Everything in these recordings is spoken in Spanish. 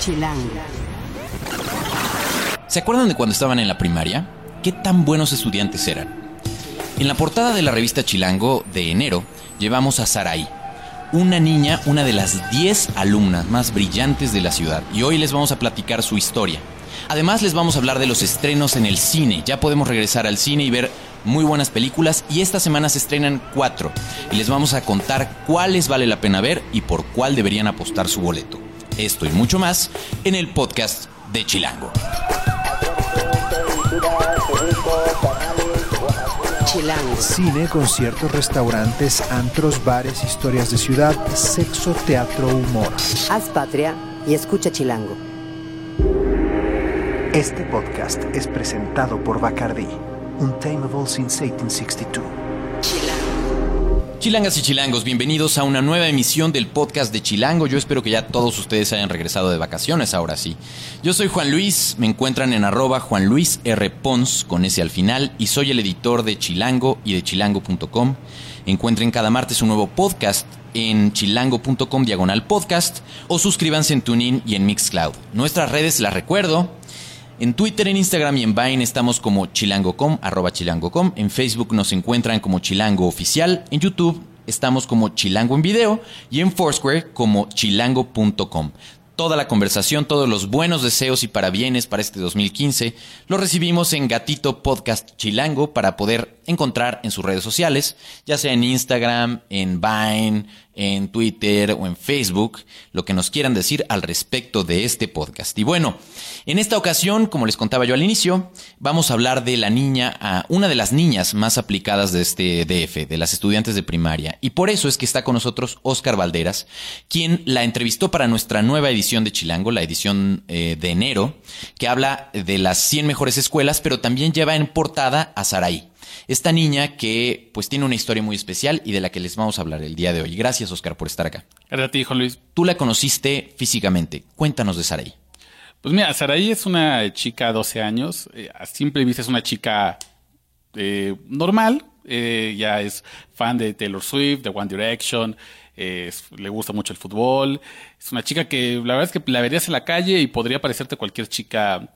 Chilango. ¿Se acuerdan de cuando estaban en la primaria? ¿Qué tan buenos estudiantes eran? En la portada de la revista Chilango de enero llevamos a Saraí, una niña, una de las 10 alumnas más brillantes de la ciudad, y hoy les vamos a platicar su historia. Además les vamos a hablar de los estrenos en el cine. Ya podemos regresar al cine y ver muy buenas películas y esta semana se estrenan cuatro y les vamos a contar cuáles vale la pena ver y por cuál deberían apostar su boleto. Esto y mucho más en el podcast de Chilango. Chilango. Cine, conciertos, restaurantes, antros, bares, historias de ciudad, sexo, teatro, humor. Haz patria y escucha Chilango. Este podcast es presentado por Bacardi, Untamable since 1862. Chilangas y chilangos, bienvenidos a una nueva emisión del podcast de Chilango. Yo espero que ya todos ustedes hayan regresado de vacaciones ahora sí. Yo soy Juan Luis, me encuentran en arroba Juan. Pons con ese al final y soy el editor de Chilango y de chilango.com. Encuentren cada martes un nuevo podcast en chilango.com diagonal podcast o suscríbanse en TuneIn y en Mixcloud. Nuestras redes las recuerdo. En Twitter, en Instagram y en Vine estamos como chilango.com, arroba chilango.com. En Facebook nos encuentran como Chilango Oficial. En YouTube estamos como Chilango en Video. Y en Foursquare como chilango.com. Toda la conversación, todos los buenos deseos y parabienes para este 2015 los recibimos en Gatito Podcast Chilango para poder encontrar en sus redes sociales, ya sea en Instagram, en Vine, en Twitter o en Facebook, lo que nos quieran decir al respecto de este podcast. Y bueno, en esta ocasión, como les contaba yo al inicio, vamos a hablar de la niña, a una de las niñas más aplicadas de este DF, de las estudiantes de primaria. Y por eso es que está con nosotros Oscar Valderas, quien la entrevistó para nuestra nueva edición de Chilango, la edición eh, de enero, que habla de las 100 mejores escuelas, pero también lleva en portada a Saraí. Esta niña que pues tiene una historia muy especial y de la que les vamos a hablar el día de hoy. Gracias Oscar por estar acá. Gracias a ti, Juan Luis. Tú la conociste físicamente. Cuéntanos de Saraí. Pues mira, Saraí es una chica de 12 años. Eh, a simple vista es una chica eh, normal. Eh, ya es fan de Taylor Swift, de One Direction. eh, es- le gusta mucho el fútbol. Es una chica que la verdad es que la verías en la calle y podría parecerte cualquier chica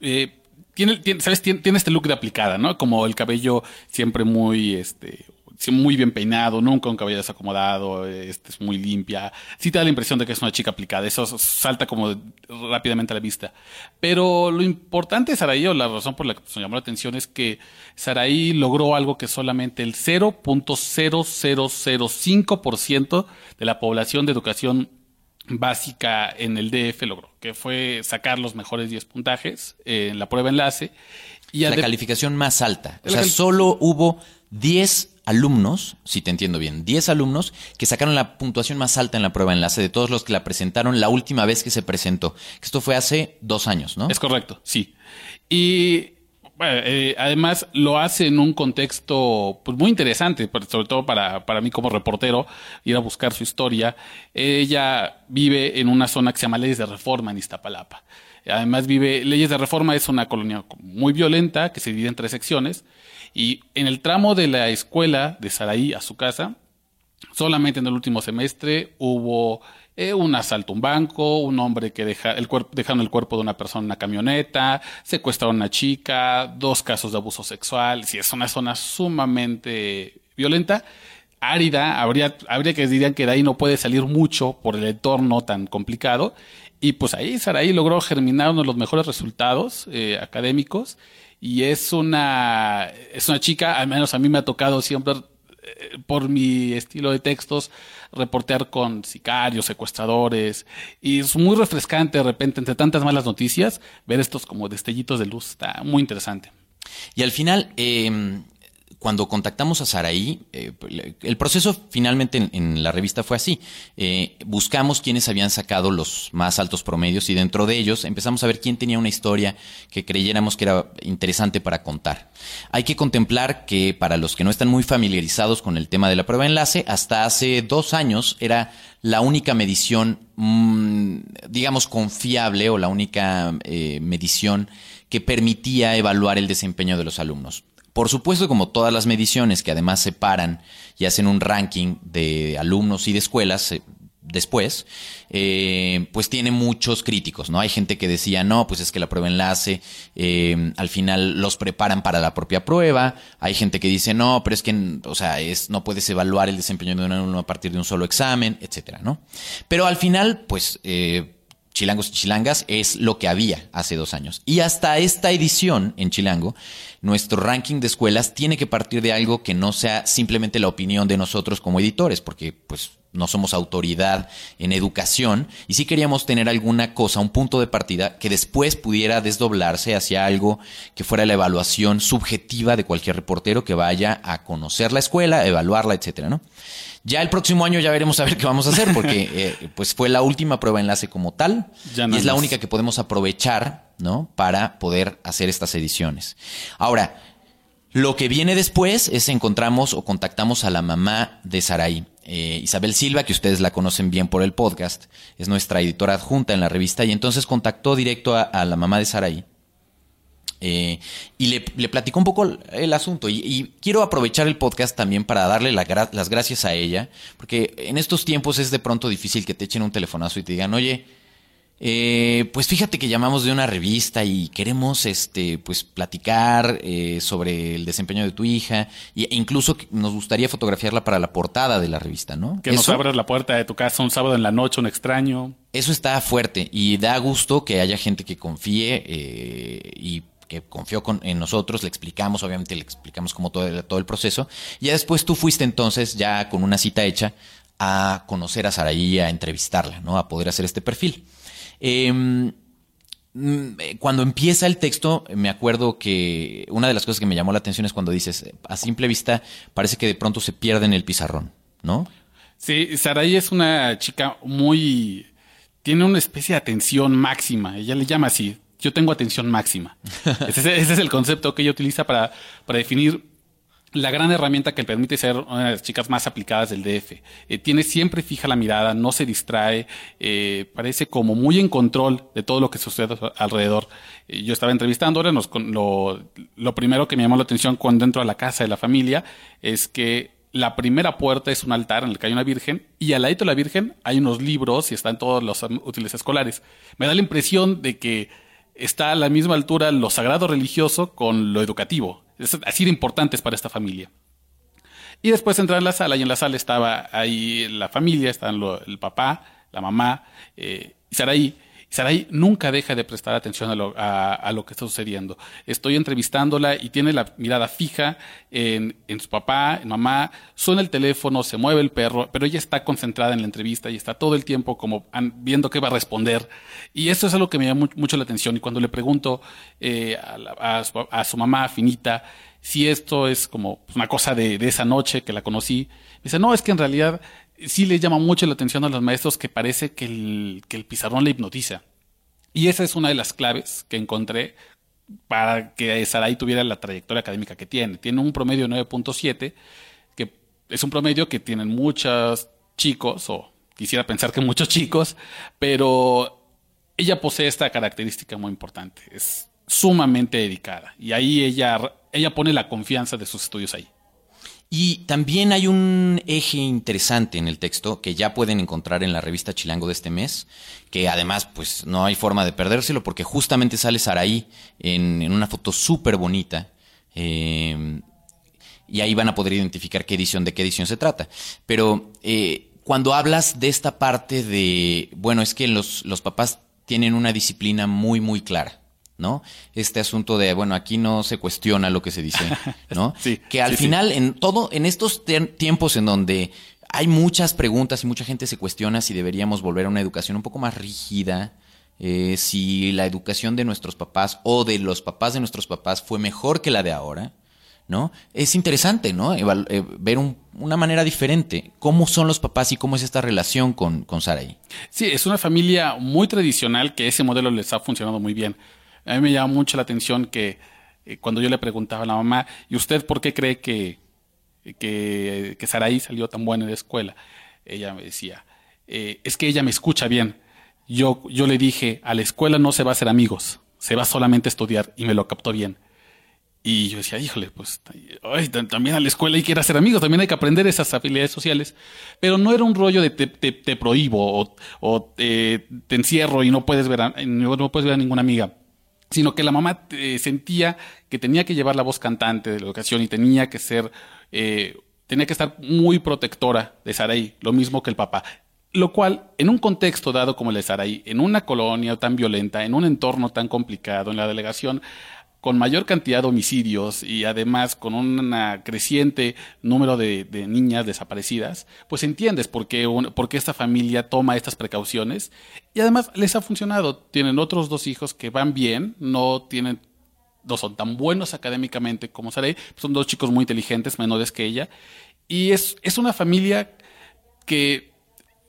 eh, tiene, tiene- ¿sabes? Tiene, tiene este look de aplicada, ¿no? Como el cabello siempre muy, este, muy bien peinado, nunca un cabello desacomodado, este, es muy limpia. Sí te da la impresión de que es una chica aplicada, eso salta como rápidamente a la vista. Pero lo importante de Saraí, o la razón por la que nos llamó la atención, es que Saraí logró algo que solamente el 0.0005% de la población de educación básica en el DF logró, que fue sacar los mejores 10 puntajes eh, en la prueba enlace. Y La calificación más alta. O sea, solo hubo 10 alumnos, si te entiendo bien, 10 alumnos que sacaron la puntuación más alta en la prueba enlace de todos los que la presentaron la última vez que se presentó. Esto fue hace dos años, ¿no? Es correcto, sí. Y bueno, eh, además lo hace en un contexto pues, muy interesante, sobre todo para, para mí como reportero, ir a buscar su historia. Ella vive en una zona que se llama Leyes de Reforma en Iztapalapa. Además vive, Leyes de Reforma es una colonia muy violenta que se divide en tres secciones y en el tramo de la escuela de Saraí a su casa, Solamente en el último semestre hubo eh, un asalto a un banco, un hombre que deja el cuerpo, dejaron el cuerpo de una persona en una camioneta, secuestraron a una chica, dos casos de abuso sexual. Si es una zona sumamente violenta, árida, habría, habría que dirían que de ahí no puede salir mucho por el entorno tan complicado. Y pues ahí Saraí logró germinar uno de los mejores resultados eh, académicos. Y es una, es una chica, al menos a mí me ha tocado siempre por mi estilo de textos, reportear con sicarios, secuestradores, y es muy refrescante de repente, entre tantas malas noticias, ver estos como destellitos de luz, está muy interesante. Y al final, eh, cuando contactamos a Saraí, eh, el proceso finalmente en, la revista fue así. Eh, buscamos quienes habían sacado los más altos promedios y dentro de ellos empezamos a ver quién tenía una historia que creyéramos que era interesante para contar. Hay que contemplar que para los que no están muy familiarizados con el tema de la prueba de enlace, hasta hace dos años era la única medición, mmm, digamos, confiable o la única eh, medición que permitía evaluar el desempeño de los alumnos. Por supuesto, como todas las mediciones que además separan y hacen un ranking de alumnos y de escuelas, eh, después, eh, pues tiene muchos críticos, ¿no? Hay gente que decía, no, pues es que la prueba enlace, eh, al final los preparan para la propia prueba. Hay gente que dice, no, pero es que, o sea, es, no puedes evaluar el desempeño de un alumno a partir de un solo examen, etcétera, ¿no? Pero al final, pues, eh, Chilangos y Chilangas es lo que había hace dos años. Y hasta esta edición en Chilango, nuestro ranking de escuelas tiene que partir de algo que no sea simplemente la opinión de nosotros como editores, porque pues no somos autoridad en educación y sí queríamos tener alguna cosa, un punto de partida que después pudiera desdoblarse hacia algo que fuera la evaluación subjetiva de cualquier reportero que vaya a conocer la escuela, evaluarla, etcétera, ¿no? Ya el próximo año ya veremos a ver qué vamos a hacer porque eh, pues fue la última prueba enlace como tal Ya no y es la única que podemos aprovechar, ¿no? Para poder hacer estas ediciones. Ahora, lo que viene después es encontramos o contactamos a la mamá de Saraí. Eh, Isabel Silva, que ustedes la conocen bien por el podcast, es nuestra editora adjunta en la revista y entonces contactó directo a, a la mamá de Saraí. Eh, y le, le platicó un poco el, el asunto. Y, y quiero aprovechar el podcast también para darle la gra- las gracias a ella, porque en estos tiempos es de pronto difícil que te echen un telefonazo y te digan, oye, eh, pues fíjate que llamamos de una revista y queremos este pues platicar eh, sobre el desempeño de tu hija e incluso nos gustaría fotografiarla para la portada de la revista, ¿no? Que nos abras la puerta de tu casa un sábado en la noche, un extraño. eso está fuerte y da gusto que haya gente que confíe eh, y que confió con- en nosotros, le explicamos, obviamente le explicamos como todo todo el proceso. Y ya después tú fuiste entonces, ya con una cita hecha, a conocer a Saraí, a entrevistarla, ¿no? A poder hacer este perfil. Em, mm, eh, cuando empieza el texto, me acuerdo que una de las cosas que me llamó la atención es cuando dices, a simple vista, parece que de pronto se pierde en el pizarrón, ¿no? Sí, Sarai es una chica muy... Tiene una especie de atención máxima. Ella le llama así. Yo tengo atención máxima. ese, es- ese es el concepto que ella utiliza para, para definir la gran herramienta que le permite ser una de las chicas más aplicadas del DF. Eh, tiene siempre fija la mirada, no se distrae, eh, parece como muy en control de todo lo que sucede a su alrededor. Eh, yo estaba entrevistando ahora, nos con- lo, lo primero que me llamó la atención cuando entro a la casa de la familia es que la primera puerta es un altar en el que hay una virgen y al ladito de la virgen hay unos libros y están todos los útiles escolares. Me da la impresión de que está a la misma altura lo sagrado religioso con lo educativo. Es así de importantes para esta familia. Y después entrar en la sala y en la sala estaba ahí la familia, lo- el papá, la mamá eh, Saraí. Y Saraí nunca deja de prestar atención a lo, a- lo que está sucediendo. Estoy entrevistándola y tiene la mirada fija en, su papá, en mamá, suena el teléfono, se mueve el perro, pero ella está concentrada en la entrevista y está todo el tiempo como viendo qué va a responder. Y eso es algo que me llama mu- mucho la atención. Y cuando le pregunto eh, a, su, su mamá, Finita, si esto es como una cosa de, de esa noche que la conocí. Me dice, no, es que en realidad sí le llama mucho la atención a los maestros que parece que el, que el pizarrón le hipnotiza. Y esa es una de las claves que encontré para que Sarai tuviera la trayectoria académica que tiene. Tiene un promedio de 9.7, que es un promedio que tienen muchos chicos, o quisiera pensar que muchos chicos, pero ella posee esta característica muy importante. Es sumamente dedicada. Y ahí ella, ella pone la confianza de sus estudios ahí. Y también hay un eje interesante en el texto que ya pueden encontrar en la revista Chilango de este mes, que además pues no hay forma de perdérselo porque justamente sale Saraí en, en una foto súper bonita. eh, y ahí van a poder identificar qué edición de qué edición se trata. Pero eh, cuando hablas de esta parte de, bueno, es que los, los papás tienen una disciplina muy, muy clara. ¿No? Este asunto de, bueno, aquí no se cuestiona lo que se dice, ¿no? Sí, que al sí, sí. final, en todo, en estos tiempos en donde hay muchas preguntas y mucha gente se cuestiona si deberíamos volver a una educación un poco más rígida, eh, si la educación de nuestros papás o de los papás de nuestros papás fue mejor que la de ahora, ¿no? Es interesante, ¿no? Eval- eh, ver un- una manera diferente, cómo son los papás y cómo es esta relación con, con Saraí. Sí, es una familia muy tradicional que ese modelo les ha funcionado muy bien. A mí me llama mucho la atención que eh, cuando yo le preguntaba a la mamá, ¿y usted por qué cree que, que, Saraí salió tan buena de la escuela? Ella me decía, eh, es que ella me escucha bien. Yo, yo le dije, a la escuela no se va a hacer amigos, se va solamente a estudiar y me lo captó bien. Y yo decía, híjole, pues ay, también a la escuela hay que ir a ser amigos, también hay que aprender esas habilidades sociales. Pero no era un rollo de te, te, prohíbo o, o te, encierro y no puedes ver a, no puedes ver a ninguna amiga. Sino que la mamá eh, sentía que tenía que llevar la voz cantante de la educación y tenía que ser, eh, tenía que estar muy protectora de Saraí, lo mismo que el papá. Lo cual, en un contexto dado como el de Saraí, en una colonia tan violenta, en un entorno tan complicado, en la delegación, con mayor cantidad de homicidios y además con un creciente número de, niñas desaparecidas, pues entiendes por qué, esta familia toma estas precauciones y además les ha funcionado. Tienen otros dos hijos que van bien, no tienen no son tan buenos académicamente como Sarey, son dos chicos muy inteligentes, menores que ella, y es, es una familia que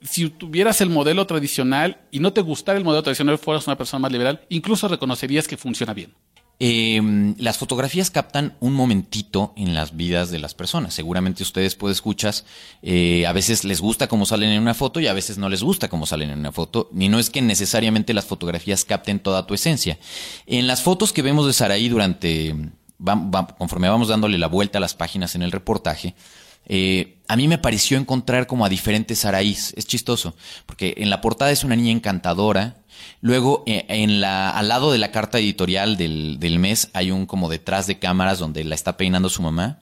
si tuvieras el modelo tradicional y no te gustara el modelo tradicional, fueras una persona más liberal, incluso reconocerías que funciona bien. Em, las fotografías captan un momentito en las vidas de las personas. Seguramente ustedes, pues, escuchas, eh, a veces les gusta cómo salen en una foto y a veces no les gusta cómo salen en una foto. Ni no es que necesariamente las fotografías capten toda tu esencia. En las fotos que vemos de Saraí durante, conforme vamos dándole la vuelta a las páginas en el reportaje, eh, a mí me pareció encontrar como a diferentes Saraís. Es chistoso, porque en la portada es una niña encantadora, Luego, eh, en la, al lado de la carta editorial del, del, mes hay un como detrás de cámaras donde la está peinando su mamá.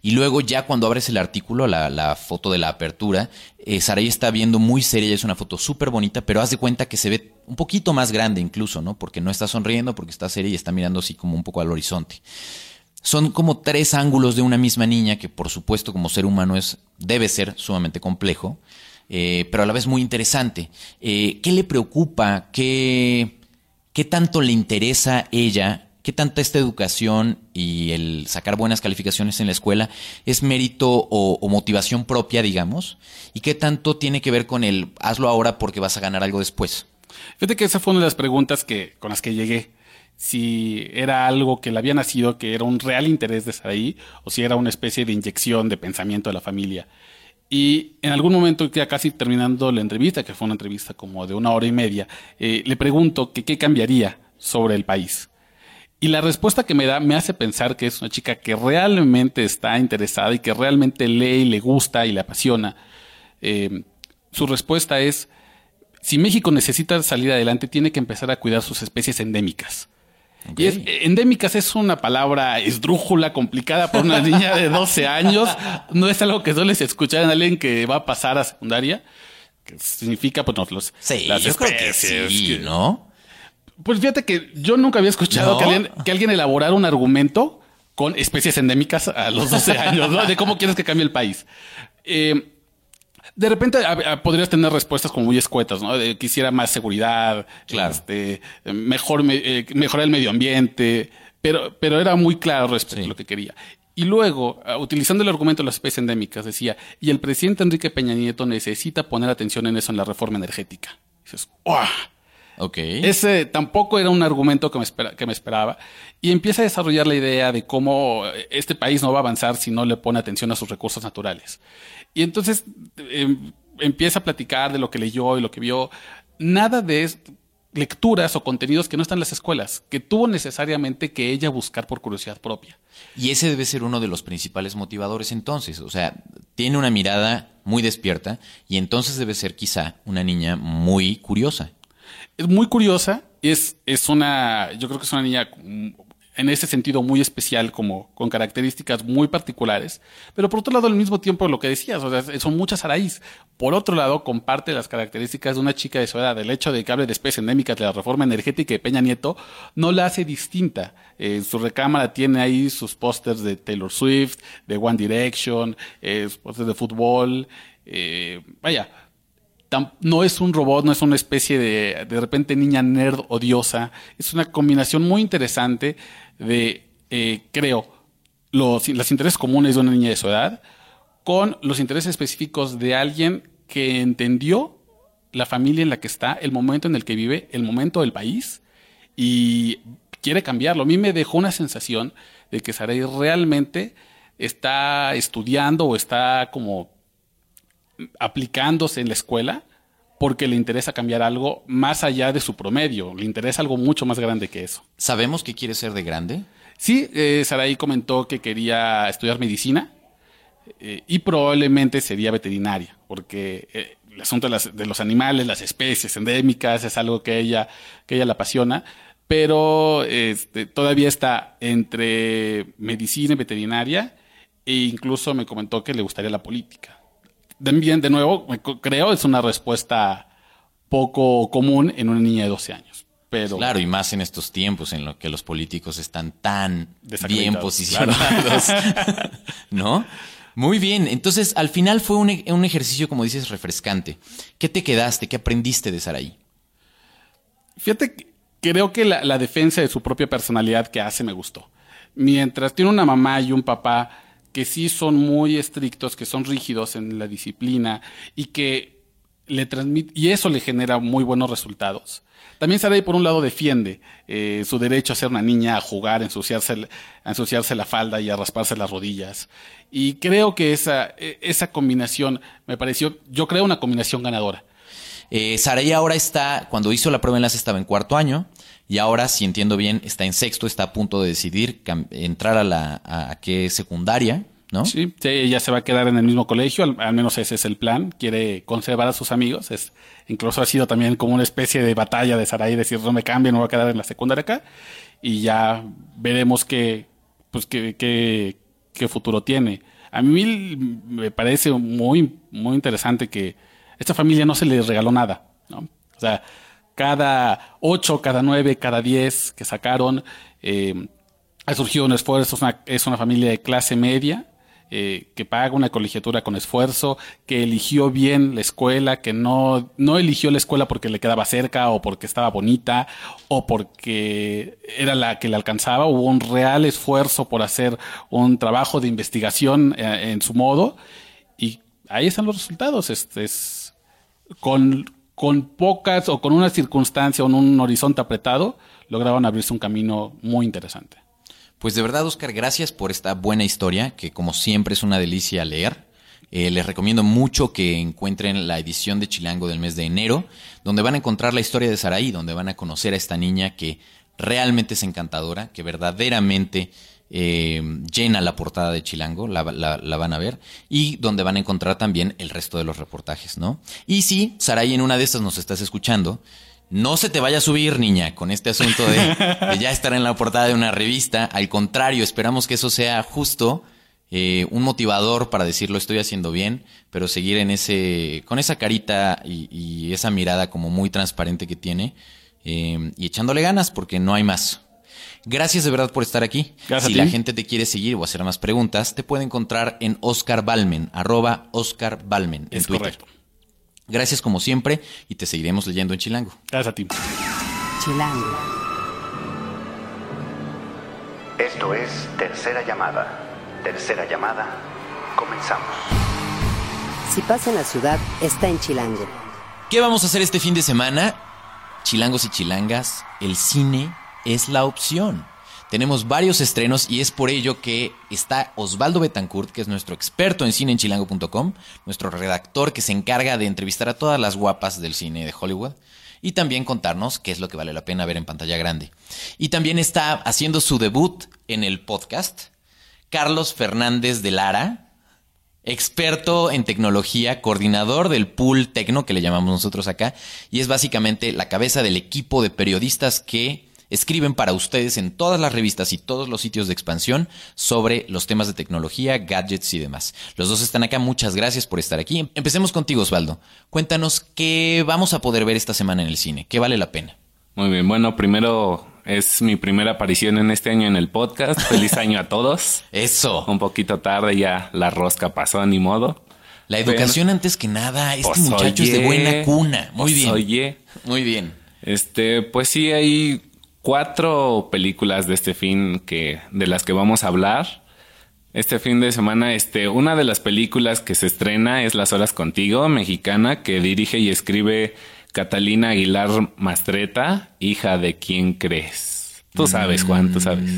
Y luego ya cuando abres el artículo, la, la foto de la apertura, eh, está viendo muy seria, es una foto súper bonita, pero haz de cuenta que se ve un poquito más grande incluso, ¿no? Porque no está sonriendo, porque está seria y está mirando así como un poco al horizonte. Son como tres ángulos de una misma niña que por supuesto como ser humano es, debe ser sumamente complejo. Eh, pero a la vez muy interesante. Eh, ¿Qué le preocupa? ¿Qué, ¿Qué tanto le interesa ella? ¿Qué tanta esta educación y el sacar buenas calificaciones en la escuela es mérito o, motivación propia, digamos? ¿Y qué tanto tiene que ver con el hazlo ahora porque vas a ganar algo después? Fíjate que esa fue una de las preguntas que, con las que llegué si era algo que le había nacido, que era un real interés de estar ahí, o si era una especie de inyección de pensamiento de la familia. Y en algún momento, ya casi terminando la entrevista, que fue una entrevista como de una hora y media, eh, le pregunto que qué cambiaría sobre el país. Y la respuesta que me da me hace pensar que es una chica que realmente está interesada y que realmente lee y le gusta y le apasiona. Eh, su respuesta es, si México necesita salir adelante, tiene que empezar a cuidar sus especies endémicas. Y es, endémicas es una palabra esdrújula, complicada para una niña de 12 años. No es algo que sueles escuchar en alguien que va a pasar a secundaria. Que significa, pues, no, los, sí, las especies. ¿no? Pues fíjate que yo nunca había escuchado que, alguien, que alguien elaborara un argumento con especies endémicas a los 12 años, ¿no? De cómo quieres que cambie el país. Eh, de repente podrías tener respuestas como muy escuetas, ¿no? De, quisiera más seguridad, este, mejor, eh, mejorar el medio ambiente, pero, pero era muy claro respecto a lo que quería. Y luego, ah, utilizando el argumento de las especies endémicas, decía, y el presidente Enrique Peña Nieto necesita poner atención en eso en la reforma energética. dices, ¡oh! Okay. Ese tampoco era un argumento que me, que me esperaba. Y empieza a desarrollar la idea de cómo este país no va a avanzar si no le pone atención a sus recursos naturales. Y entonces em, empieza a platicar de lo que leyó y lo que vio. Nada de lecturas o contenidos que no están en las escuelas, que tuvo necesariamente que ella buscar por curiosidad propia. Y ese debe ser uno de los principales motivadores entonces. O sea, tiene una mirada muy despierta y entonces debe ser quizá una niña muy curiosa. Es muy curiosa, es, es una, yo creo que es una niña en ese sentido muy especial, como con características muy particulares. Pero por otro lado, al mismo tiempo, lo que decías, o sea, son muchas raíz. Por otro lado, comparte las características de una chica de su edad. El hecho de que hable de especies endémicas de la reforma energética de Peña Nieto no la hace distinta. En su recámara tiene ahí sus pósters de Taylor Swift, de One Direction, eh, pósters de fútbol. Eh, vaya, no es un robot, no es una especie de de repente niña nerd odiosa. Es una combinación muy interesante de, eh, creo, los, los intereses comunes de una niña de su edad con los intereses específicos de alguien que entendió la familia en la que está, el momento en el que vive, el momento del país y quiere cambiarlo. A mí me dejó una sensación de que Saray realmente está estudiando o está como aplicándose en la escuela porque le interesa cambiar algo más allá de su promedio, le interesa algo mucho más grande que eso. ¿Sabemos qué quiere ser de grande? Sí, eh, Saraí comentó que quería estudiar medicina eh, y probablemente sería veterinaria, porque eh, el asunto de, las- de los animales, las especies endémicas, es algo que ella, que ella le apasiona, pero este, todavía está entre medicina y veterinaria e incluso me comentó que le gustaría la política. También, de nuevo, creo es una respuesta poco común en una niña de 12 años. Pero Claro, y más en estos tiempos en los que los políticos están tan bien posicionados. ¿No? Muy bien. Entonces, al final fue un, e- un ejercicio, como dices, refrescante. ¿Qué te quedaste? ¿Qué aprendiste de Saraí? Fíjate, que creo que la, la defensa de su propia personalidad que hace me gustó. Mientras tiene una mamá y un papá que sí son muy estrictos, que son rígidos en la disciplina y que le transmite, y eso le genera muy buenos resultados. También Sarai, por un lado, defiende eh, su derecho a ser una niña, a jugar, a ensuciarse, a ensuciarse la falda y a rasparse las rodillas. Y creo que esa, e- esa combinación me pareció, yo creo una combinación ganadora. Eh, ahora está, cuando hizo la prueba de enlace estaba en cuarto año y ahora, si entiendo bien, está en sexto, está a punto de decidir entrar a la a, qué secundaria, ¿no? Sí, sí, ella se va a quedar en el mismo colegio, al, al menos ese es el plan. Quiere conservar a sus amigos. Es, incluso ha sido también como una especie de batalla de Sarai, decir no me cambio, no voy a quedar en la secundaria acá. Y ya veremos qué, pues qué, qué, qué futuro tiene. A mí me parece muy, muy interesante que esta familia no se le regaló nada, ¿no? O sea, cada ocho, cada nueve, cada diez que sacaron, eh, ha surgido un esfuerzo, es una, es una familia de clase media eh, que paga una colegiatura con esfuerzo, que eligió bien la escuela, que no, no eligió la escuela porque le quedaba cerca o porque estaba bonita o porque era la que le alcanzaba. Hubo un real esfuerzo por hacer un trabajo de investigación eh, en su modo y ahí están los resultados. Este es con, con pocas o con una circunstancia o un horizonte apretado, lograron abrirse un camino muy interesante. Pues de verdad, Oscar, gracias por esta buena historia, que como siempre es una delicia leer. Eh, les recomiendo mucho que encuentren la edición de Chilango del mes de enero, donde van a encontrar la historia de Saraí, donde van a conocer a esta niña que realmente es encantadora, que verdaderamente eh, llena la portada de Chilango, la, van a ver, y donde van a encontrar también el resto de los reportajes, ¿no? Y si, Saraí, en una de estas nos estás escuchando, no se te vaya a subir, niña, con este asunto de, ya estar en la portada de una revista. Al contrario, esperamos que eso sea justo eh, un motivador para decir lo estoy haciendo bien, pero seguir en ese, con esa carita y, y esa mirada como muy transparente que tiene eh, y echándole ganas porque no hay más. Gracias de verdad por estar aquí. Gracias si a ti. la gente te quiere seguir o hacer más preguntas, te puede encontrar en Oscar Balmen, arroba Oscar Balmen en Es Twitter. correcto. Gracias como siempre y te seguiremos leyendo en Chilango. Gracias a ti. Chilango. Esto es Tercera Llamada. Tercera Llamada. Comenzamos. Si pasa en la ciudad, está en Chilango. ¿Qué vamos a hacer este fin de semana? Chilangos y chilangas, el cine es la opción. Tenemos varios estrenos y es por ello que está Osvaldo Betancourt, que es nuestro experto en cine en chilango.com, nuestro redactor que se encarga de entrevistar a todas las guapas del cine de Hollywood y también contarnos qué es lo que vale la pena ver en pantalla grande. Y también está haciendo su debut en el podcast Carlos Fernández de Lara, experto en tecnología, coordinador del pool tecno que le llamamos nosotros acá, y es básicamente la cabeza del equipo de periodistas que escriben para ustedes en todas las revistas y todos los sitios de expansión sobre los temas de tecnología, gadgets y demás. Los dos están acá, muchas gracias por estar aquí. Empecemos contigo, Osvaldo. Cuéntanos qué vamos a poder ver esta semana en el cine, qué vale la pena. Muy bien, bueno, primero es mi primera aparición en este año en el podcast. Feliz año a todos. Eso. Un poquito tarde ya la rosca pasó, ni modo. La educación antes que nada, este Pues, muchacho es de buena cuna. Muy pues, bien. Oye, Muy bien. este, pues sí, hay cuatro películas de este fin que, de las que vamos a hablar. Este fin de semana, este, una de las películas que se estrena es Las Horas Contigo, mexicana, que dirige y escribe Catalina Aguilar Mastreta, hija de quién crees. Tú sabes, Juan, tú sabes.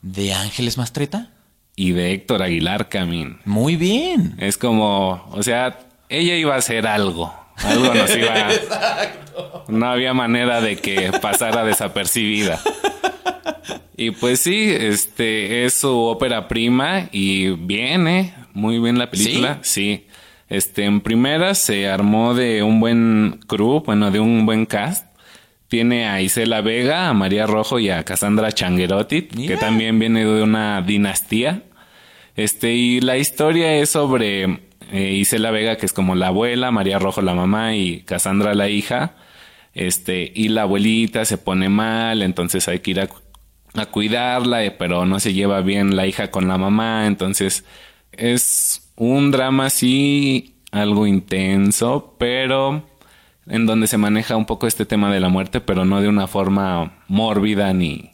¿De Ángeles Mastreta? Y de Héctor Aguilar Camín. Muy bien. Es como, o sea, ella iba a hacer algo. Algo nos iba No había manera de que pasara desapercibida. Y pues sí, este es su ópera prima y viene muy bien la película. ¿Sí? Este, en primera se armó de un buen crew, bueno, de un buen cast. Tiene a Isela Vega, a María Rojo y a Cassandra Changuerotti, que también viene de una dinastía. Este, y la historia es sobre eh, Isela Vega, que es como la abuela, María Rojo la mamá y Cassandra la hija. Este, y la abuelita se pone mal, entonces hay que ir a, a cuidarla, eh, pero no se lleva bien la hija con la mamá, entonces es un drama así, algo intenso, pero en donde se maneja un poco este tema de la muerte, pero no de una forma mórbida ni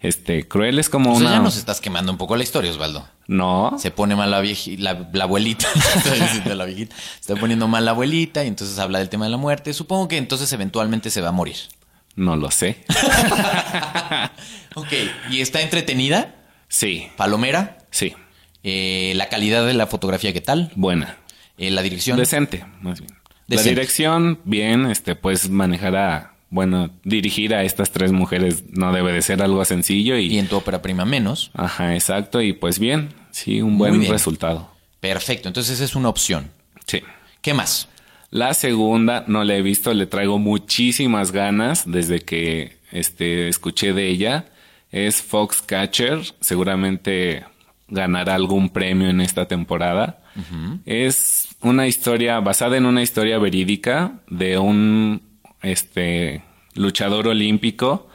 este cruel. Es como O sea, una. ya nos estás quemando un poco la historia, Osvaldo. No. Se pone mal la, la, la abuelita. La viejita. Se está poniendo mal la abuelita y entonces habla del tema de la muerte. Supongo que entonces eventualmente se va a morir. No lo sé. Ok. ¿Y está entretenida? Sí, Palomera. sí. Eh, la calidad de la fotografía, ¿qué tal? Buena. Eh, la dirección. Decente, más bien. La dirección, bien, este, pues manejar a, bueno, dirigir a estas tres mujeres no debe de ser algo sencillo y, Y en tu ópera prima menos. ajá, exacto, y pues bien, sí, un buen resultado. Perfecto. Entonces esa es una opción. Sí. ¿Qué más? La segunda no la he visto, le traigo muchísimas ganas desde que este, escuché de ella. Es Foxcatcher, seguramente ganará algún premio en esta temporada. Es una historia basada en una historia verídica de un este, luchador olímpico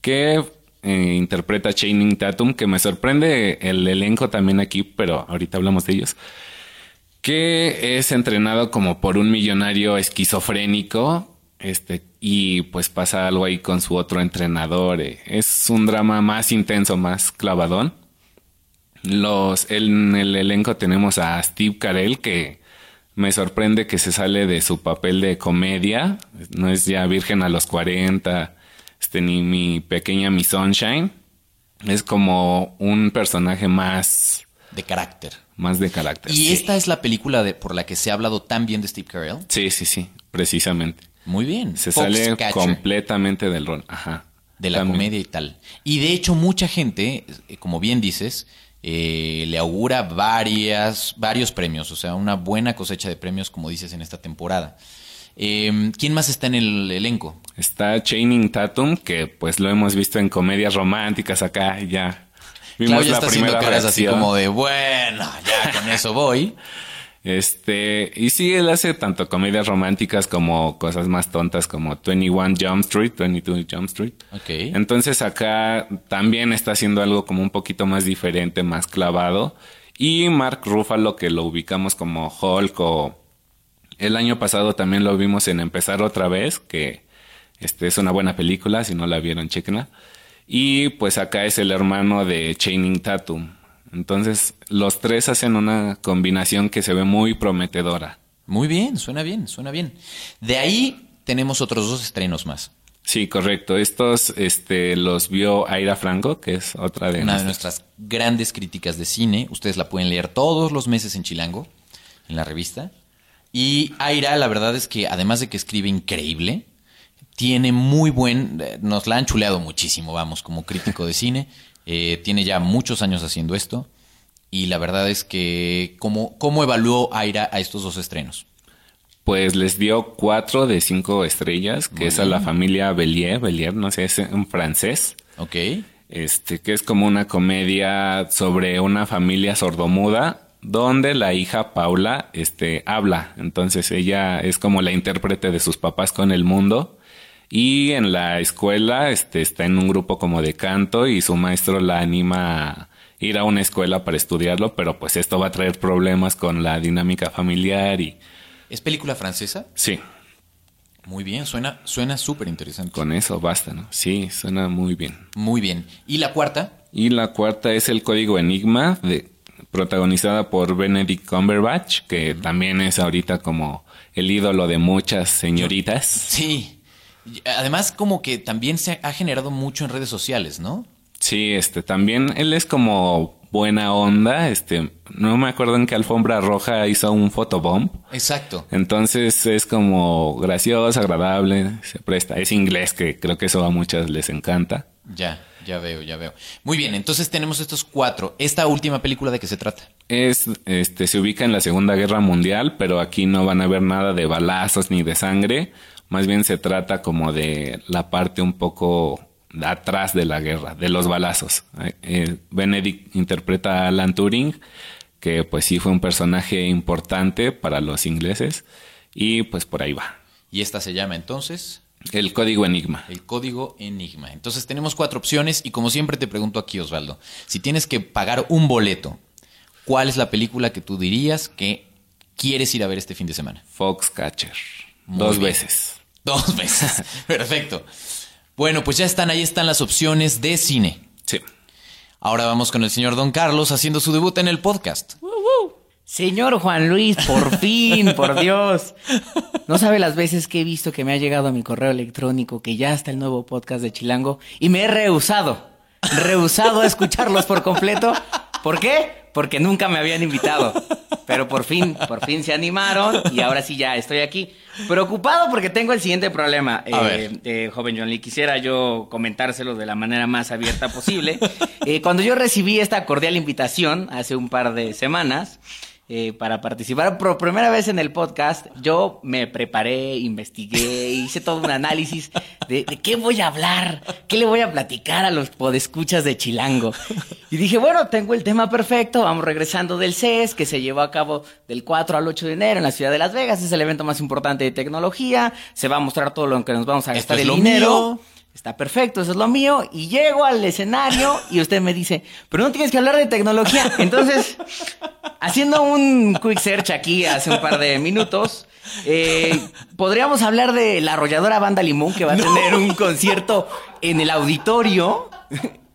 que eh, interpreta a Channing Tatum, que me sorprende el elenco también aquí, pero ahorita hablamos de ellos que es entrenado como por un millonario esquizofrénico, este, y pues pasa algo ahí con su otro entrenador. eh. Es un drama más intenso, más clavadón. Los, en el elenco tenemos a Steve Carell, que me sorprende que se sale de su papel de comedia. No es ya virgen a los 40, este, ni mi pequeña Miss Sunshine. Es como un personaje más, De carácter. más de carácter. Y sí. esta es la película de, por la que se ha hablado tan bien de Steve Carell. Sí, sí, sí, precisamente. Muy bien. Se sale completamente del rol. Ajá. de la También. comedia y tal. Y de hecho mucha gente, eh, como bien dices, eh, le augura varias, varios premios, o sea, una buena cosecha de premios, como dices, en esta temporada. Eh, ¿Quién más está en el elenco? Está Channing Tatum, que pues lo hemos visto en comedias románticas acá, ya. Vimos Claudia la está haciendo primera caras así como de, bueno, ya con eso voy. Este, y sí, él hace tanto comedias románticas como cosas más tontas como 21 Jump Street, 22 Jump Street. Ok. Entonces acá también está haciendo algo como un poquito más diferente, más clavado. Y Mark Ruffalo, que lo ubicamos como Hulk o el año pasado también lo vimos en Empezar otra vez, que este es una buena película, si no la vieron, chequenla. Y pues acá es el hermano de Channing Tatum. Entonces los tres hacen una combinación que se ve muy prometedora. Muy bien, suena bien, suena bien. De ahí tenemos otros dos estrenos más. Sí, correcto. Estos este, los vio Aira Franco, que es otra de Una de nuestras- nuestras grandes críticas de cine. Ustedes la pueden leer todos los meses en Chilango, en la revista. Y Aira, la verdad es que además de que escribe increíble, tiene muy buen, eh, nos la han chuleado muchísimo, vamos, como crítico de cine. Eh, tiene ya muchos años haciendo esto. Y la verdad es que, ¿cómo, cómo evaluó Aira a estos dos estrenos? Pues les dio cuatro de cinco estrellas, que es a la familia Bellier, Bellier, no sé, es en francés. ¿Ok? Este, que es como una comedia sobre una familia sordomuda donde la hija Paula este habla, entonces ella es como la intérprete de sus papás con el mundo y en la escuela este está en un grupo como de canto y su maestro la anima a ir a una escuela para estudiarlo, pero pues esto va a traer problemas con la dinámica familiar y ¿Es película francesa? sí, Muy bien, suena suena súper interesante. con eso basta, ¿no? Sí, suena muy bien. Muy bien. ¿Y la cuarta? Y la cuarta es el código Enigma, de, protagonizada por Benedict Cumberbatch, que también es ahorita como el ídolo de muchas señoritas. Sí. Además, como que también se ha generado mucho en redes sociales, ¿no? Sí, este también él es como buena onda, este, no me acuerdo en qué alfombra roja hizo un photobomb. Exacto. Entonces es como gracioso, agradable, se presta. Es inglés, que creo que eso a muchas les encanta. Ya, ya veo, ya veo. Muy bien, entonces tenemos estos cuatro. ¿Esta última película de qué se trata? Es, este, se ubica en la Segunda Guerra Mundial, pero aquí no van a ver nada de balazos ni de sangre. Más bien se trata como de la parte un poco atrás de la guerra, de los balazos. Eh, Benedict interpreta a Alan Turing, que pues sí fue un personaje importante para los ingleses, y pues por ahí va. ¿Y esta se llama entonces? El código Enigma. El código Enigma. Entonces tenemos cuatro opciones y como siempre te pregunto aquí, Osvaldo, si tienes que pagar un boleto, ¿cuál es la película que tú dirías que quieres ir a ver este fin de semana? Foxcatcher. Muy Dos bien. veces. Dos veces. Perfecto. Bueno, pues ya están, ahí están las opciones de cine. Sí. Ahora vamos con el señor Don Carlos haciendo su debut en el podcast. Señor Juan Luis, por fin, por Dios. No sabe las veces que he visto que me ha llegado a mi correo electrónico que ya está el nuevo podcast de Chilango y me he rehusado, rehusado a escucharlos por completo. ¿Por qué? Porque nunca me habían invitado. Pero por fin, por fin se animaron y ahora sí ya estoy aquí. Preocupado porque tengo el siguiente problema. Eh, eh, joven John Lee, quisiera yo comentárselo de la manera más abierta posible. Eh, cuando yo recibí esta cordial invitación hace un par de semanas eh, para participar por primera vez en el podcast, yo me preparé, investigué, hice todo un análisis de, de qué voy a hablar, qué le voy a platicar a los podescuchas de Chilango. Y dije, bueno, tengo el tema perfecto, vamos regresando del CES, que se llevó a cabo del 4 al 8 de enero en la ciudad de Las Vegas, es el evento más importante de tecnología, se va a mostrar todo lo que nos vamos a gastar es el dinero. mío. Está perfecto, eso es lo mío. Y llego al escenario y usted me dice, pero no tienes que hablar de tecnología. Entonces, haciendo un quick search aquí hace un par de minutos, eh, podríamos hablar de la arrolladora Banda Limón que va a tener un concierto en el auditorio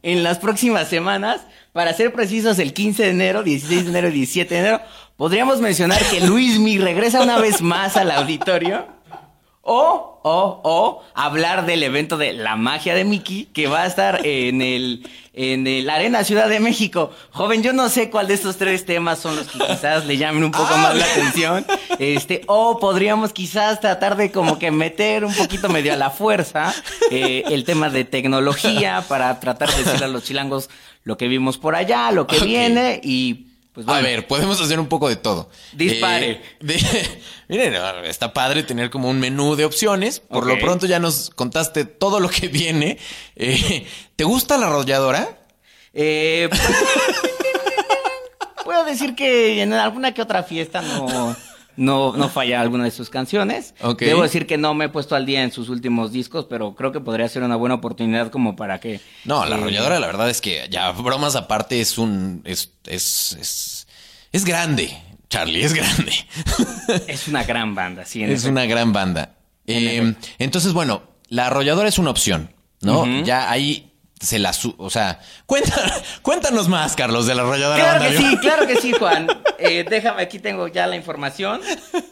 en las próximas semanas. Para ser precisos, el 15 de enero, 16 de enero y 17 de enero, podríamos mencionar que Luismi regresa una vez más al auditorio. O, o, o hablar del evento de la magia de Mickey que va a estar en el, en el Arena Ciudad de México. Joven, yo no sé cuál de estos tres temas son los que quizás le llamen un poco más la atención. Este, o podríamos quizás tratar de como que meter un poquito medio a la fuerza eh, el tema de tecnología para tratar de decirle a los chilangos lo que vimos por allá, lo que viene y pues A ver, podemos hacer un poco de todo. Dispare. Eh, de- miren, está padre tener como un menú de opciones. Por lo pronto ya nos contaste todo lo que viene. Eh, ¿Te gusta la arrolladora? Eh, puedo decir que en alguna que otra fiesta no, no, no falla alguna de sus canciones. Debo decir que no me he puesto al día en sus últimos discos, pero creo que podría ser una buena oportunidad como para que... No, la eh, arrolladora, la verdad es que ya bromas aparte es un. Es, es, es, es grande, Charlie, es grande. Es una gran banda, sí. en es efecto. una gran banda. Eh, entonces, bueno, la arrolladora es una opción, ¿no? Ya ahí se la su o sea, cuenta- cuéntanos más, Carlos, de la arrolladora. Claro que sí, claro que sí, Juan. Eh, déjame, aquí tengo ya la información.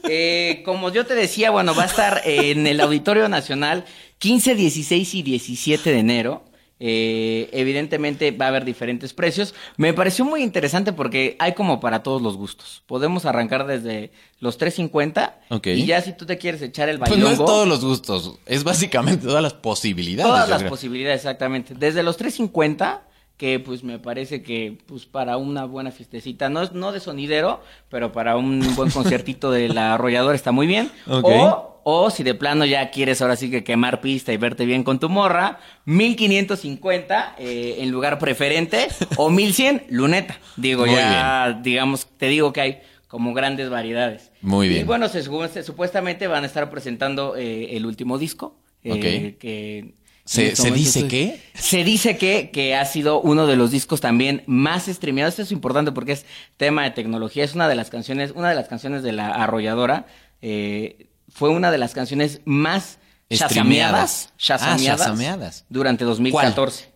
Eh, como yo te decía, bueno, va a estar en el Auditorio Nacional 15, 16 y 17 de enero. Eh, evidentemente va a haber diferentes precios. Me pareció muy interesante porque hay como para todos los gustos. Podemos arrancar desde los 3.50 Ok. y ya si tú te quieres echar el Pues bailongo. no es todos los gustos, es básicamente todas las posibilidades. Todas las creo. posibilidades, exactamente. Desde los 350, que pues me parece que pues para una buena fiestecita, no es no de sonidero, pero para un buen conciertito de la arrolladora está muy bien. O, o si de plano ya quieres ahora sí que quemar pista y verte bien con tu morra, 1550 eh, en lugar preferente o 1100 luneta. Digo, Muy ya digamos, te digo que hay como grandes variedades. Muy Y bien. bueno, se, supuestamente van a estar presentando eh, el último disco. eh, que ¿Se- este se dice estoy- qué? Se dice que, que ha sido uno de los discos también más streameados. Esto es importante porque es tema de tecnología. Es una de las canciones, una de las canciones de la arrolladora. eh, fue una de las canciones más shazameadas, Ah, shazameadas shazameadas. durante 2014.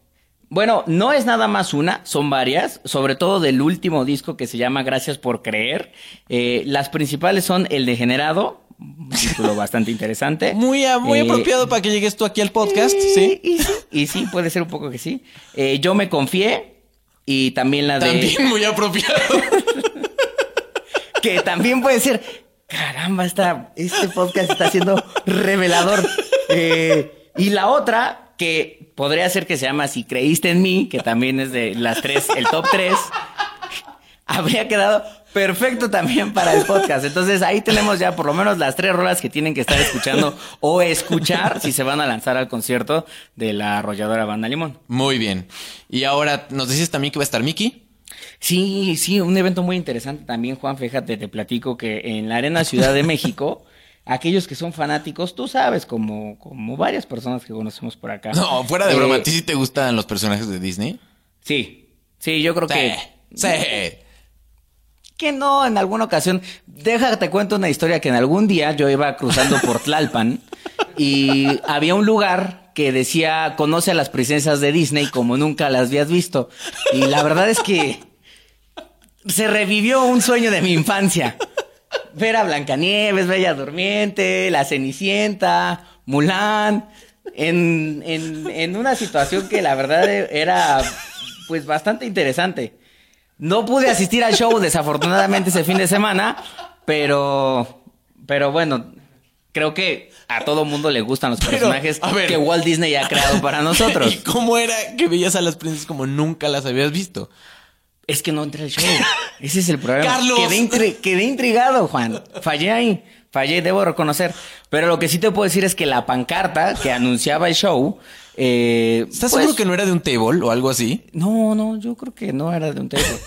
Bueno, no es nada más una, son varias, sobre todo del último disco que se llama Gracias por Creer. Eh, las principales son El Degenerado, un título bastante interesante. Muy, a- muy Eh, apropiado para que llegues tú aquí al podcast, y- ¿sí? Y, sí, y sí, puede ser un poco que sí. Eh, yo me confié y también la de... También muy apropiado. Que también puede ser... Caramba, esta, este podcast está siendo revelador. Eh, y la otra, que podría ser que se llama Si creíste en mí, que también es de las tres, el top tres, habría quedado perfecto también para el podcast. Entonces ahí tenemos ya por lo menos las tres rolas que tienen que estar escuchando o escuchar si se van a lanzar al concierto de la arrolladora Banda Limón. Muy bien. Y ahora, ¿nos dices también que va a estar Miki? Sí, sí, un evento muy interesante también, Juan. Fíjate, te platico que en la Arena Ciudad de México, aquellos que son fanáticos, tú sabes, como, como varias personas que conocemos por acá. No, fuera de Eh, broma, ¿a ti sí te gustan los personajes de Disney? Sí, sí, yo creo que. Sí. Que no, en alguna ocasión. Déjate cuento una historia que en algún día yo iba cruzando por Tlalpan y había un lugar que decía conoce a las princesas de Disney como nunca las habías visto. Y la verdad es que se revivió un sueño de mi infancia. Ver a Blancanieves, Bella Durmiente, La Cenicienta, Mulan, en, en, en una situación que la verdad era pues bastante interesante. No pude asistir al show desafortunadamente ese fin de semana, pero, pero bueno, creo que a todo mundo le gustan los personajes ver. que Walt Disney ha creado para ¿Y nosotros. cómo era que veías a las princesas como nunca las habías visto? Es que no entré al show. Ese es el problema. Carlos. Quedé, intri- quedé intrigado, Juan. Fallé ahí. Fallé, debo reconocer. Pero lo que sí te puedo decir es que la pancarta que anunciaba el show. Eh, ¿Estás pues, seguro que no era de un table o algo así? No, no, yo creo que no era de un table.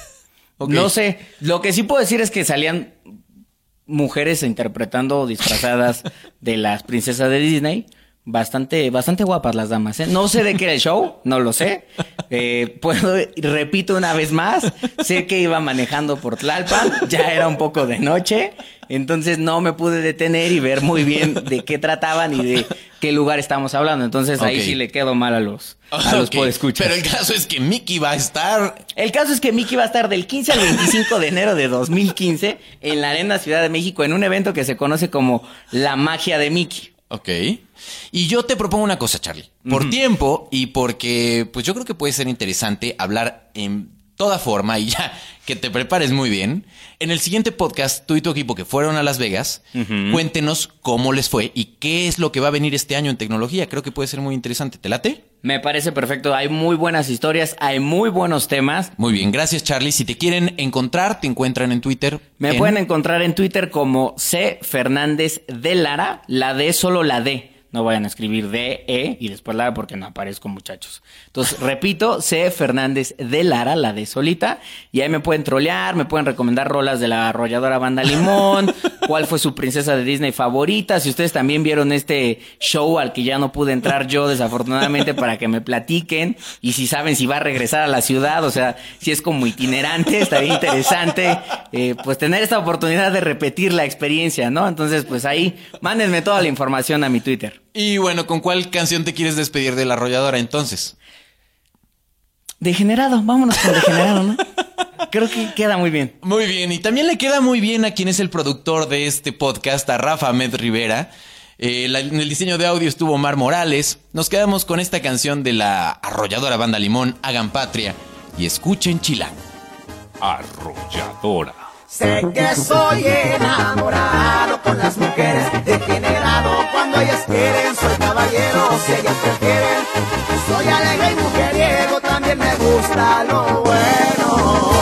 No sé. Lo que sí puedo decir es que salían mujeres interpretando disfrazadas de las princesas de Disney. Bastante, bastante guapas las damas, ¿eh? No sé de qué era el show, no lo sé. Eh, puedo, repito una vez más, sé que iba manejando por Tlalpan, ya era un poco de noche, entonces no me pude detener y ver muy bien de qué trataban y de qué lugar estamos hablando. Entonces ahí sí le quedo mal a los, a los Ok, podescuchas. Pero el caso es que Mickey va a estar. El caso es que Mickey va a estar del 15 al 25 de enero de 2015 en la Arena Ciudad de México en un evento que se conoce como La Magia de Mickey. Ok. Y yo te propongo una cosa, Charlie. Por tiempo y porque, pues yo creo que puede ser interesante hablar en toda forma y ya que te prepares muy bien. En el siguiente podcast, tú y tu equipo que fueron a Las Vegas, cuéntenos cómo les fue y qué es lo que va a venir este año en tecnología. Creo que puede ser muy interesante. ¿Te late? Me parece perfecto, hay muy buenas historias, hay muy buenos temas. Muy bien, gracias Charlie. Si te quieren encontrar, te encuentran en Twitter. Me en- pueden encontrar en Twitter como C Fernández de Lara, la D solo la D. No vayan a escribir D, E y después Lara porque no aparezco, muchachos. Entonces, repito, C Fernández de Lara, la D solita. Y ahí me pueden trolear, me pueden recomendar rolas de la arrolladora Banda Limón, cuál fue su princesa de Disney favorita. Si ustedes también vieron este show al que ya no pude entrar yo, desafortunadamente, para que me platiquen. Y si saben si va a regresar a la ciudad, o sea, si es como itinerante, estaría interesante, eh, pues tener esta oportunidad de repetir la experiencia, ¿no? Entonces, pues ahí, mándenme toda la información a mi Twitter. Y bueno, ¿con cuál canción te quieres despedir de la arrolladora entonces? Degenerado, vámonos con degenerado, ¿no? Creo que queda muy bien. Muy bien, y también le queda muy bien a quien es el productor de este podcast, a Rafa Ahmed Rivera. Eh, la- en el diseño de audio estuvo Mar Morales. Nos quedamos con esta canción de la arrolladora banda Limón, Hagan Patria, y escuchen Chilango. Arrolladora. Sé que soy enamorado con las mujeres, degenerado cuando ellas quieren, soy caballero. Si ellas prefieren, soy alegre y mujeriego, también me gusta lo bueno.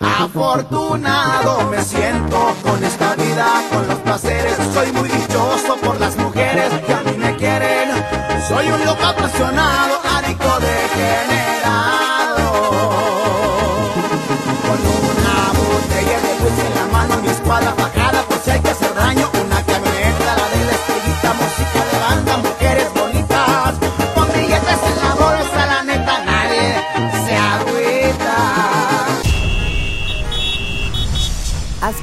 Afortunado me siento con esta vida, con los placeres, soy muy dichoso por las mujeres que a mí me quieren, soy un loco apasionado, adicto degenerado.